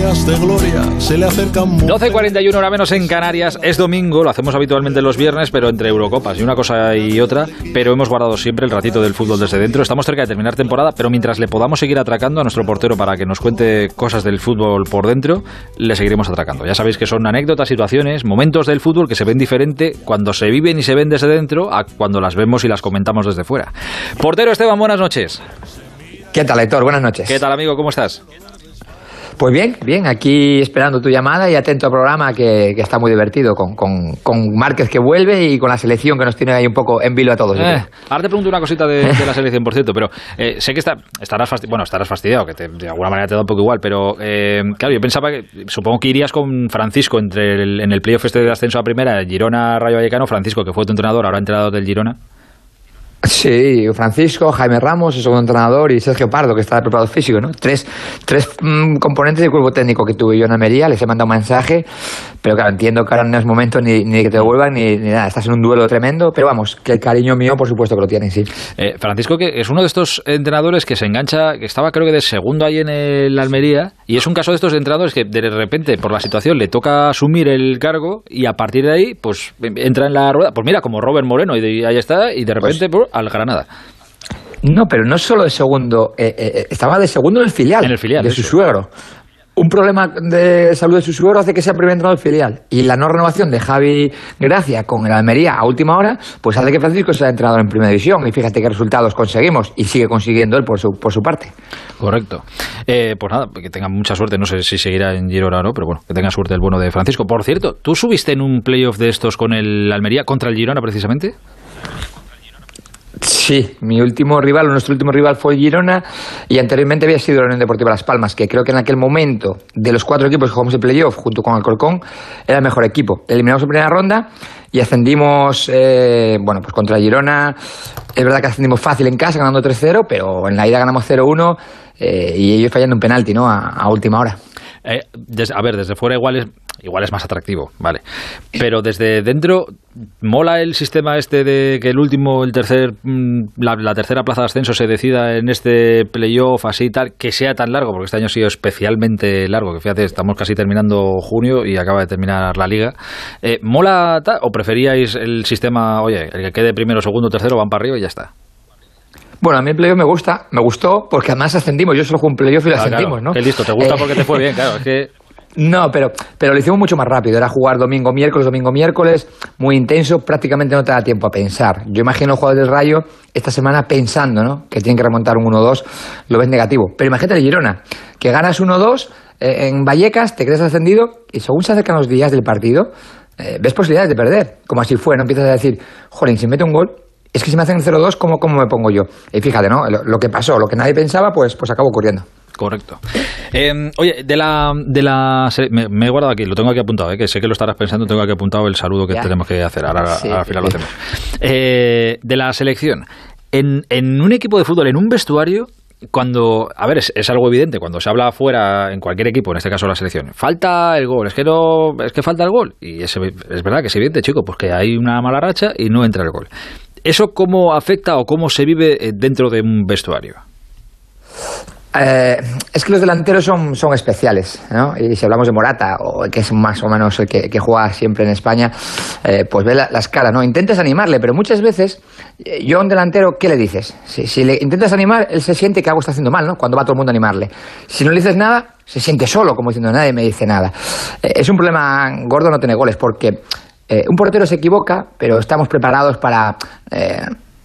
días de gloria se le acercan 12.41 hora menos en Canarias. Es domingo, lo hacemos habitualmente los viernes, pero entre Eurocopas y una cosa y otra. Pero hemos guardado siempre el ratito del fútbol desde dentro. Estamos cerca de terminar temporada, pero mientras le podamos seguir atracando a nuestro portero para que nos cuente cosas del fútbol por dentro, le seguiremos atracando. Ya sabéis que son anécdotas, situaciones, momentos del fútbol que se ven diferente cuando se viven y se ven desde dentro a cuando las vemos y las comentamos desde fuera. Portero Esteban, buenas noches. ¿Qué tal, Héctor? Buenas noches. ¿Qué tal, amigo? ¿Cómo estás? Pues bien, bien, aquí esperando tu llamada y atento al programa que, está muy divertido, con, con, con, Márquez que vuelve y con la selección que nos tiene ahí un poco en vilo a todos. Eh, ahora te pregunto una cosita de, la selección, por cierto, pero eh, sé que está, estarás, fastidiado, bueno, estarás fastidiado, que de alguna manera te da un poco igual, pero eh, claro, yo pensaba que, supongo que irías con Francisco entre el, en el playoff este de ascenso a primera, Girona, Rayo Vallecano, Francisco, que fue tu entrenador, ahora entrenador del Girona. Sí, Francisco, Jaime Ramos, el segundo entrenador, y Sergio Pardo, que está de preparado físico, ¿no? Tres, tres mm, componentes del cuerpo técnico que tuve yo en Almería, les he mandado un mensaje, pero claro, entiendo que ahora no es momento ni, ni que te devuelvan ni, ni, nada, estás en un duelo tremendo, pero vamos, que el cariño mío, por supuesto que lo tienen, sí. Eh, Francisco, que es uno de estos entrenadores que se engancha, que estaba creo que de segundo ahí en el Almería, y es un caso de estos entrenadores que de repente, por la situación, le toca asumir el cargo, y a partir de ahí, pues entra en la rueda, pues mira, como Robert Moreno, y ahí está, y de pues repente, pues, al Granada. No, pero no solo de segundo, eh, eh, estaba de segundo en el filial, en el filial de su suegro. Un problema de salud de su suegro hace que sea primer entrenador del filial. Y la no renovación de Javi Gracia con el Almería a última hora, pues hace que Francisco sea entrenador en primera división. Y fíjate qué resultados conseguimos. Y sigue consiguiendo él por su, por su parte. Correcto. Eh, pues nada, que tenga mucha suerte. No sé si seguirá en Girona o no, pero bueno, que tenga suerte el bueno de Francisco. Por cierto, ¿tú subiste en un playoff de estos con el Almería contra el Girona precisamente? Sí, mi último rival, nuestro último rival fue Girona y anteriormente había sido la Unión Deportiva Las Palmas, que creo que en aquel momento, de los cuatro equipos que jugamos el playoff junto con Alcorcón, era el mejor equipo. Eliminamos en primera ronda y ascendimos, eh, bueno, pues contra Girona. Es verdad que ascendimos fácil en casa, ganando 3-0, pero en la ida ganamos 0-1 eh, y ellos fallando un penalti, ¿no? A, última hora. Eh, a ver, desde fuera igual es igual es más atractivo, vale. Pero desde dentro, ¿mola el sistema este de que el último, el tercer, mm, la, tercera plaza de ascenso se decida en este playoff así y tal, que sea tan largo? Porque este año ha sido especialmente largo, que fíjate, estamos casi terminando junio y acaba de terminar la liga. Eh, ¿Mola o preferíais el sistema, oye, el que quede primero, segundo, tercero, van para arriba y ya está? Bueno, a mí el playoff me gusta, me gustó porque además ascendimos. Yo solo jugué un playoff y lo ascendimos, ¿no? Qué listo, te gusta porque te fue bien, claro. Es que no, pero, pero lo hicimos mucho más rápido. Era jugar domingo, miércoles, domingo, miércoles, muy intenso, prácticamente no te da tiempo a pensar. Yo imagino a los jugadores del Rayo esta semana pensando, ¿no? Que tienen que remontar un 1-2, lo ves negativo. Pero imagínate el Girona, que ganas 1-2 eh, en Vallecas, te crees ascendido y según se acercan los días del partido, eh, ves posibilidades de perder. Como así fue, no empiezas a decir, jolín, si mete un gol, es que si me hacen 0-2, ¿cómo, ¿cómo me pongo yo? Y fíjate, ¿no? Lo, lo, que pasó, lo que nadie pensaba, pues, pues acabó ocurriendo. Correcto. Eh, oye, de la, de la me, he guardado aquí, lo tengo aquí apuntado, eh, que sé que lo estarás pensando, tengo aquí apuntado el saludo que tenemos que hacer. Ahora al final lo hacemos. Eh, de la selección. En, en un equipo de fútbol, en un vestuario, cuando, a ver, es, algo evidente, cuando se habla afuera en cualquier equipo, en este caso la selección, falta el gol, es que no, es que falta el gol. Y es, es verdad que es evidente, chico, pues que hay una mala racha y no entra el gol. ¿Eso cómo afecta o cómo se vive dentro de un vestuario? Eh, es que los delanteros son, son especiales, ¿no? Y si hablamos de Morata, o que es más o menos el que, juega siempre en España, eh, pues ve la, escala, ¿no? Intentas animarle, pero muchas veces, eh, yo a un delantero, ¿qué le dices? Si, le intentas animar, él se siente que algo está haciendo mal, ¿no? Cuando va todo el mundo a animarle. Si no le dices nada, se siente solo, como diciendo, nadie me dice nada. es un problema gordo no tener goles, porque un portero se equivoca, pero estamos preparados para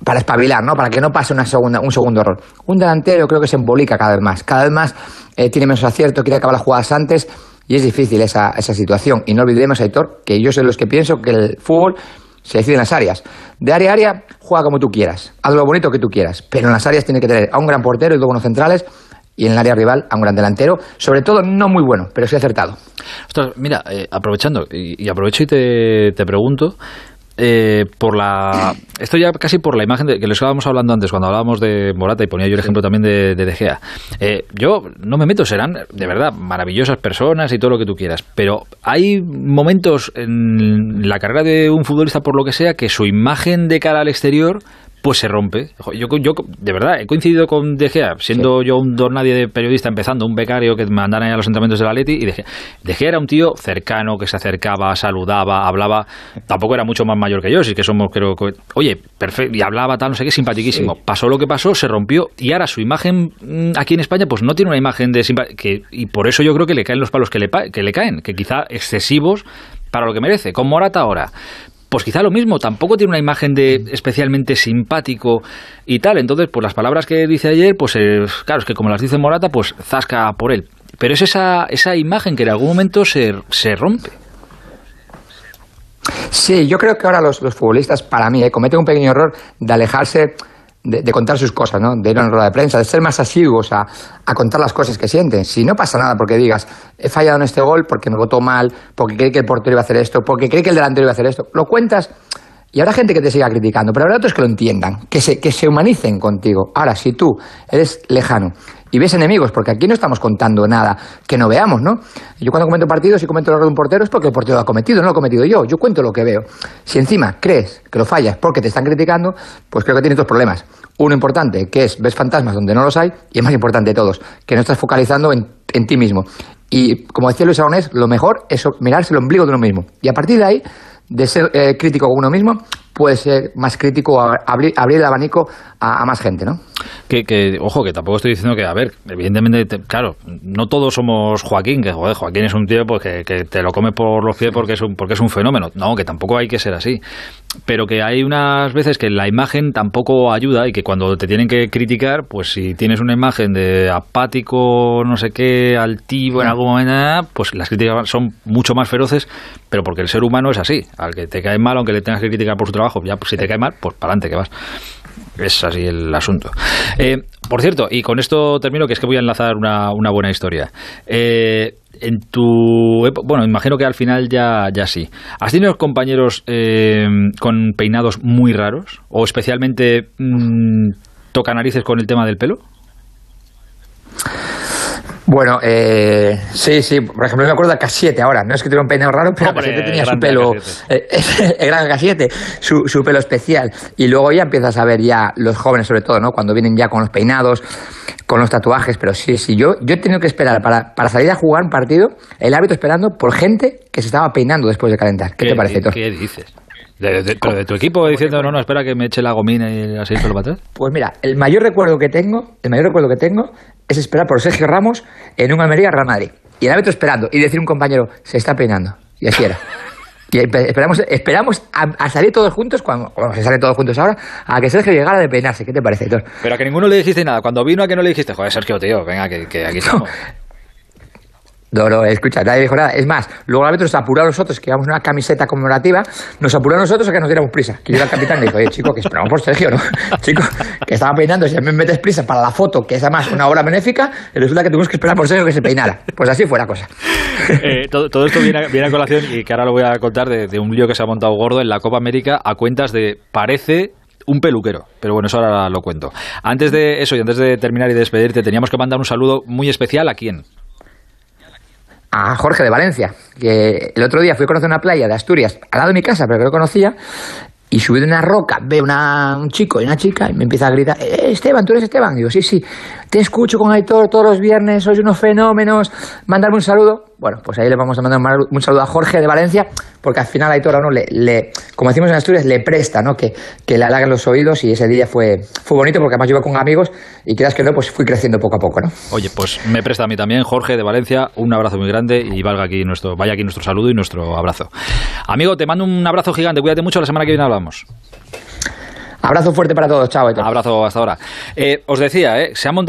para espabilar, ¿no? Para que no pase una segunda, un segundo error. Un delantero creo que se embolica cada vez más. Cada vez más eh, tiene menos acierto, quiere acabar las jugadas antes y es difícil esa, esa situación. Y no olvidemos, Aitor, que yo soy los que pienso que el fútbol se decide en las áreas. De área a área, juega como tú quieras, haz lo bonito que tú quieras, pero en las áreas tiene que tener a un gran portero y dos buenos centrales y en el área rival a un gran delantero, sobre todo no muy bueno, pero sí acertado. mira, eh, aprovechando, y, aprovecho y te, te pregunto, eh, por la esto ya casi por la imagen de, que les estábamos hablando antes cuando hablábamos de Morata y ponía yo el ejemplo también de, de, Gea. Eh, yo no me meto serán de verdad maravillosas personas y todo lo que tú quieras pero hay momentos en la carrera de un futbolista por lo que sea que su imagen de cara al exterior pues se rompe. Yo, yo de verdad, he coincidido con De Gea, siendo yo un nadie de periodista empezando, un becario que me andara a los entrenamientos de la Leti, y De Gea, de Gea era un tío cercano, que se acercaba, saludaba, hablaba, tampoco era mucho más mayor que yo, sí que somos, creo que, oye, perfecto, y hablaba tal, no sé qué, simpaticísimo. Pasó lo que pasó, se rompió, y ahora su imagen mm, aquí en España, pues no tiene una imagen de que Y por eso yo creo que le caen los palos que le, que le caen, que quizá excesivos para lo que merece. Con Morata ahora, pues quizá lo mismo, tampoco tiene una imagen de especialmente simpático y tal. Entonces, pues las palabras que dice ayer, pues eh, claro, es que como las dice Morata, pues zasca por él. Pero es esa, esa imagen que en algún momento se, se rompe. Sí, yo creo que ahora los, los futbolistas, para mí, eh, cometen un pequeño error de alejarse de, contar sus cosas, ¿no? de ir a una rueda de prensa, de ser más asiduos a, a, contar las cosas que sienten. Si no pasa nada porque digas, he fallado en este gol porque me votó mal, porque cree que el portero iba a hacer esto, porque cree que el delantero iba a hacer esto, lo cuentas y habrá gente que te siga criticando, pero habrá otros que lo entiendan, que se, que se humanicen contigo. Ahora, si tú eres lejano y ves enemigos, porque aquí no estamos contando nada que no veamos, ¿no? Yo cuando comento partidos y comento el error de un portero es porque el portero lo ha cometido, no lo he cometido yo, yo cuento lo que veo. Si encima crees que lo fallas porque te están criticando, pues creo que tienes dos problemas. Uno importante, que es ves fantasmas donde no los hay, y el más importante de todos, que no estás focalizando en, en ti mismo. Y como decía Luis Aragonés, lo mejor es mirarse el ombligo de uno mismo. Y a partir de ahí de ser eh, crítico con uno mismo, puede ser más crítico, abrir, abrir el abanico a, más gente, ¿no? Que, ojo, que tampoco estoy diciendo que, a ver, evidentemente, claro, no todos somos Joaquín, que joder, Joaquín es un tío pues, que, te lo come por los pies porque es, un, porque es un fenómeno. No, que tampoco hay que ser así. Pero que hay unas veces que la imagen tampoco ayuda y que cuando te tienen que criticar, pues si tienes una imagen de apático, no sé qué, altivo en algún momento, pues las críticas son mucho más feroces, pero porque el ser humano es así. Al que te cae mal, aunque le tengas que criticar por su trabajo, ya pues, si te cae mal, pues para adelante que vas. Es así el asunto. Eh, por cierto, y con esto termino, que es que voy a enlazar una, una buena historia. Eh, en tu bueno imagino que al final ya ya sí has tenido compañeros eh, con peinados muy raros o especialmente mmm, toca narices con el tema del pelo bueno, eh, sí, sí. Por ejemplo, me acuerdo de Casiete ahora. No es que tuviera un peinado raro, pero Casiete tenía su pelo. Eh, el gran Casiete, su, su pelo especial. Y luego ya empiezas a ver ya los jóvenes, sobre todo, ¿no? Cuando vienen ya con los peinados, con los tatuajes. Pero sí, sí. Yo, yo he tenido que esperar para, para salir a jugar un partido, el hábito esperando por gente que se estaba peinando después de calentar. ¿Qué, te parece, Thor? ¿Qué dices? ¿De, de, tu equipo diciendo, no, no, espera que me eche la gomina y así todo para atrás? Pues mira, el mayor recuerdo que tengo, el mayor recuerdo que tengo es esperar por Sergio Ramos en un Almería Real Madrid. Y el árbitro esperando y decir un compañero, se está peinando. Y así era. Y esperamos, esperamos a, salir todos juntos, cuando, se sale todos juntos ahora, a que Sergio llegara de peinarse. ¿Qué te parece, Héctor? Pero a que ninguno le dijiste nada. Cuando vino a que no le dijiste, joder, Sergio, tío, venga, que, que aquí estamos. No, no, escucha, nadie dijo nada. Es más, luego el árbitro nos apuró a nosotros, que llevamos una camiseta conmemorativa, nos apuró a nosotros a que nos diéramos prisa. Que llega el capitán y dijo, oye, chico, que esperamos por Sergio, ¿no? chico, que estaba peinando, si me metes prisa para la foto, que es además una obra benéfica, resulta que tuvimos que esperar por Sergio que se peinara. Pues así fue la cosa. Eh, todo, esto viene a, colación, y que ahora lo voy a contar, de, de un lío que se ha montado gordo en la Copa América a cuentas de, parece un peluquero. Pero bueno, eso ahora lo cuento. Antes de eso y antes de terminar y despedirte, teníamos que mandar un saludo muy especial a quién a Jorge de Valencia, que el otro día fui a conocer una playa de Asturias al lado de mi casa, pero que no conocía, y subí de una roca, veo una, un chico y una chica y me empieza a gritar, eh, Esteban, ¿tú eres Esteban? digo, sí, sí, te escucho con Aitor todos los viernes, sois unos fenómenos, mándame un saludo. Bueno, pues ahí le vamos a mandar un saludo a Jorge de Valencia, porque al final Aitor a uno le, le, como decimos en Asturias, le presta, ¿no? Que, que le halaguen los oídos y ese día fue, fue bonito porque además yo iba con amigos y quieras que no, pues fui creciendo poco a poco, ¿no? Oye, pues me presta a mí también, Jorge de Valencia, un abrazo muy grande y valga aquí nuestro, vaya aquí nuestro saludo y nuestro abrazo. Amigo, te mando un abrazo gigante, cuídate mucho, la semana que viene hablamos. Abrazo fuerte para todos, chao. Abrazo hasta ahora. Eh, os decía, eh, se ha montado